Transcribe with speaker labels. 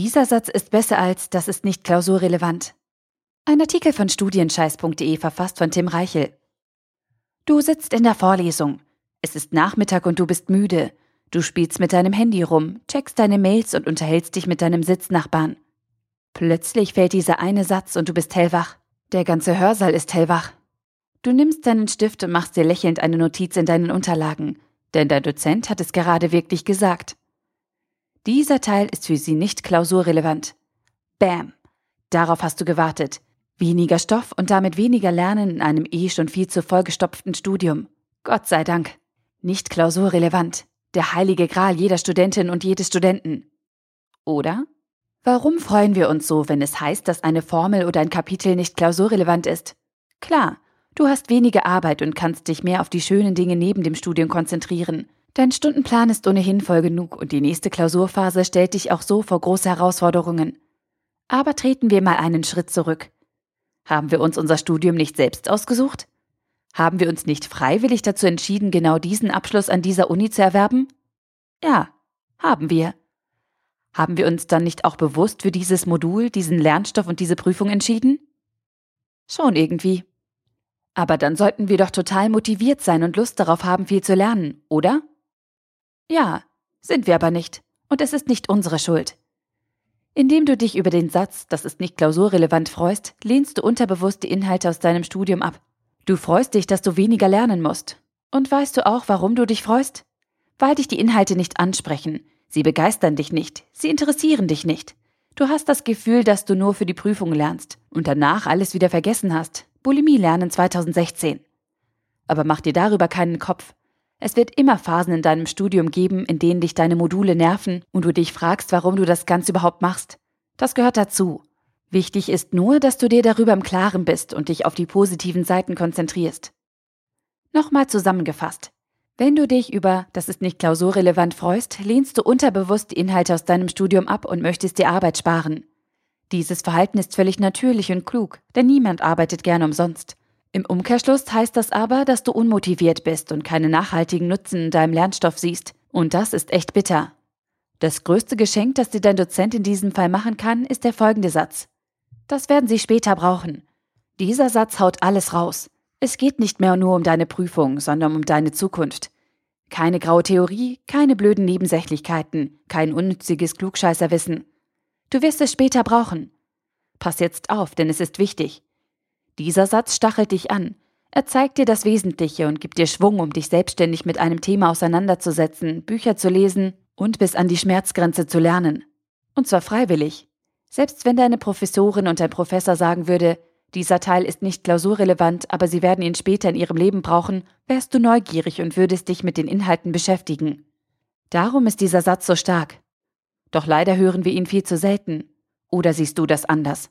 Speaker 1: Dieser Satz ist besser als das ist nicht klausurrelevant. Ein Artikel von studienscheiß.de verfasst von Tim Reichel. Du sitzt in der Vorlesung. Es ist Nachmittag und du bist müde. Du spielst mit deinem Handy rum, checkst deine Mails und unterhältst dich mit deinem Sitznachbarn. Plötzlich fällt dieser eine Satz und du bist hellwach. Der ganze Hörsaal ist hellwach. Du nimmst deinen Stift und machst dir lächelnd eine Notiz in deinen Unterlagen, denn dein Dozent hat es gerade wirklich gesagt. Dieser Teil ist für sie nicht klausurrelevant. Bam! Darauf hast du gewartet. Weniger Stoff und damit weniger Lernen in einem eh schon viel zu vollgestopften Studium. Gott sei Dank. Nicht klausurrelevant. Der heilige Gral jeder Studentin und jedes Studenten. Oder? Warum freuen wir uns so, wenn es heißt, dass eine Formel oder ein Kapitel nicht klausurrelevant ist? Klar, du hast weniger Arbeit und kannst dich mehr auf die schönen Dinge neben dem Studium konzentrieren. Dein Stundenplan ist ohnehin voll genug und die nächste Klausurphase stellt dich auch so vor große Herausforderungen. Aber treten wir mal einen Schritt zurück. Haben wir uns unser Studium nicht selbst ausgesucht? Haben wir uns nicht freiwillig dazu entschieden, genau diesen Abschluss an dieser Uni zu erwerben? Ja, haben wir. Haben wir uns dann nicht auch bewusst für dieses Modul, diesen Lernstoff und diese Prüfung entschieden? Schon irgendwie. Aber dann sollten wir doch total motiviert sein und Lust darauf haben, viel zu lernen, oder? Ja, sind wir aber nicht. Und es ist nicht unsere Schuld. Indem du dich über den Satz, das ist nicht klausurrelevant, freust, lehnst du unterbewusst die Inhalte aus deinem Studium ab. Du freust dich, dass du weniger lernen musst. Und weißt du auch, warum du dich freust? Weil dich die Inhalte nicht ansprechen. Sie begeistern dich nicht. Sie interessieren dich nicht. Du hast das Gefühl, dass du nur für die Prüfung lernst und danach alles wieder vergessen hast. Bulimie lernen 2016. Aber mach dir darüber keinen Kopf. Es wird immer Phasen in deinem Studium geben, in denen dich deine Module nerven und du dich fragst, warum du das Ganze überhaupt machst. Das gehört dazu. Wichtig ist nur, dass du dir darüber im Klaren bist und dich auf die positiven Seiten konzentrierst. Nochmal zusammengefasst. Wenn du dich über das ist nicht klausurrelevant freust, lehnst du unterbewusst die Inhalte aus deinem Studium ab und möchtest dir Arbeit sparen. Dieses Verhalten ist völlig natürlich und klug, denn niemand arbeitet gerne umsonst. Im Umkehrschluss heißt das aber, dass du unmotiviert bist und keine nachhaltigen Nutzen in deinem Lernstoff siehst. Und das ist echt bitter. Das größte Geschenk, das dir dein Dozent in diesem Fall machen kann, ist der folgende Satz. Das werden sie später brauchen. Dieser Satz haut alles raus. Es geht nicht mehr nur um deine Prüfung, sondern um deine Zukunft. Keine graue Theorie, keine blöden Nebensächlichkeiten, kein unnütziges Klugscheißerwissen. Du wirst es später brauchen. Pass jetzt auf, denn es ist wichtig. Dieser Satz stachelt dich an. Er zeigt dir das Wesentliche und gibt dir Schwung, um dich selbstständig mit einem Thema auseinanderzusetzen, Bücher zu lesen und bis an die Schmerzgrenze zu lernen. Und zwar freiwillig. Selbst wenn deine Professorin und dein Professor sagen würde, dieser Teil ist nicht klausurrelevant, aber sie werden ihn später in ihrem Leben brauchen, wärst du neugierig und würdest dich mit den Inhalten beschäftigen. Darum ist dieser Satz so stark. Doch leider hören wir ihn viel zu selten. Oder siehst du das anders?